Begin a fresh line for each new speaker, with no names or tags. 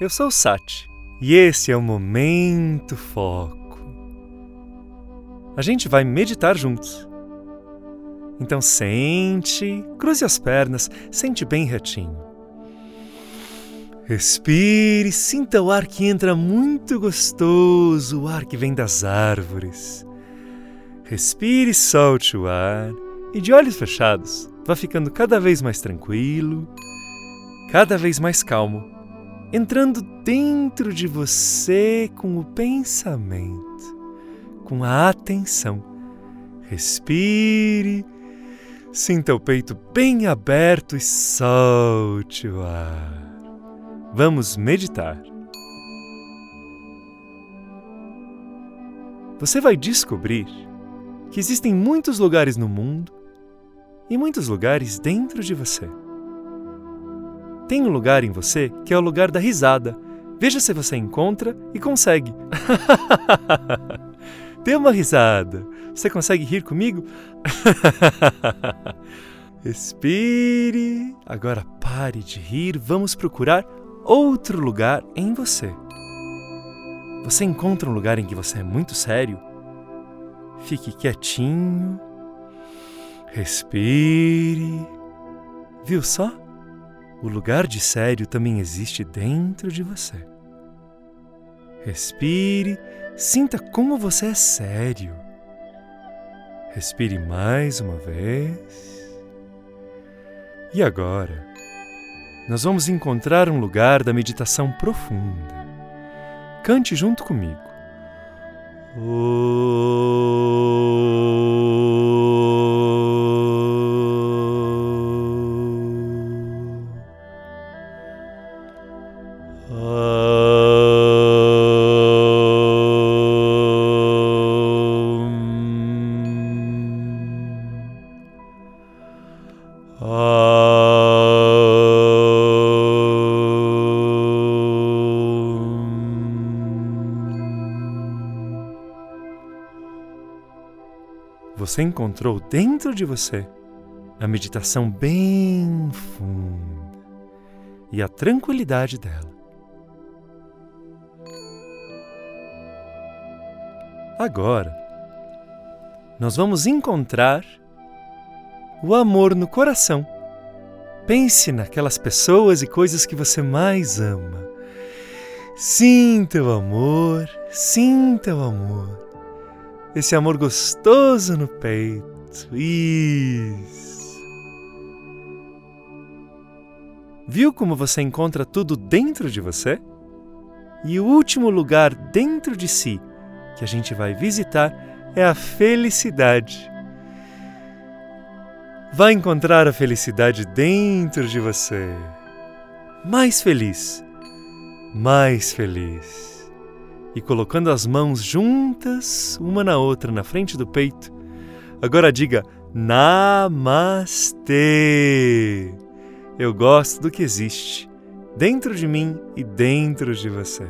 Eu sou o Sati e esse é o Momento Foco. A gente vai meditar juntos. Então sente, cruze as pernas, sente bem retinho. Respire, sinta o ar que entra muito gostoso, o ar que vem das árvores. Respire, solte o ar e de olhos fechados, vá ficando cada vez mais tranquilo, cada vez mais calmo, entrando dentro de você com o pensamento, com a atenção. Respire, sinta o peito bem aberto e solte o ar. Vamos meditar. Você vai descobrir que existem muitos lugares no mundo e muitos lugares dentro de você. Tem um lugar em você que é o lugar da risada. Veja se você encontra e consegue. Dê uma risada. Você consegue rir comigo? Respire. Agora pare de rir. Vamos procurar outro lugar em você. Você encontra um lugar em que você é muito sério? Fique quietinho Respire. Viu só? O lugar de sério também existe dentro de você. Respire, sinta como você é sério. Respire mais uma vez. E agora, nós vamos encontrar um lugar da meditação profunda. Cante junto comigo. Oh. Você encontrou dentro de você a meditação bem funda e a tranquilidade dela. Agora, nós vamos encontrar o amor no coração. Pense naquelas pessoas e coisas que você mais ama. Sinta o amor, sinta o amor. Esse amor gostoso no peito. Isso. Viu como você encontra tudo dentro de você? E o último lugar dentro de si que a gente vai visitar é a felicidade. Vai encontrar a felicidade dentro de você. Mais feliz, mais feliz. E colocando as mãos juntas, uma na outra, na frente do peito, agora diga Namastê. Eu gosto do que existe dentro de mim e dentro de você.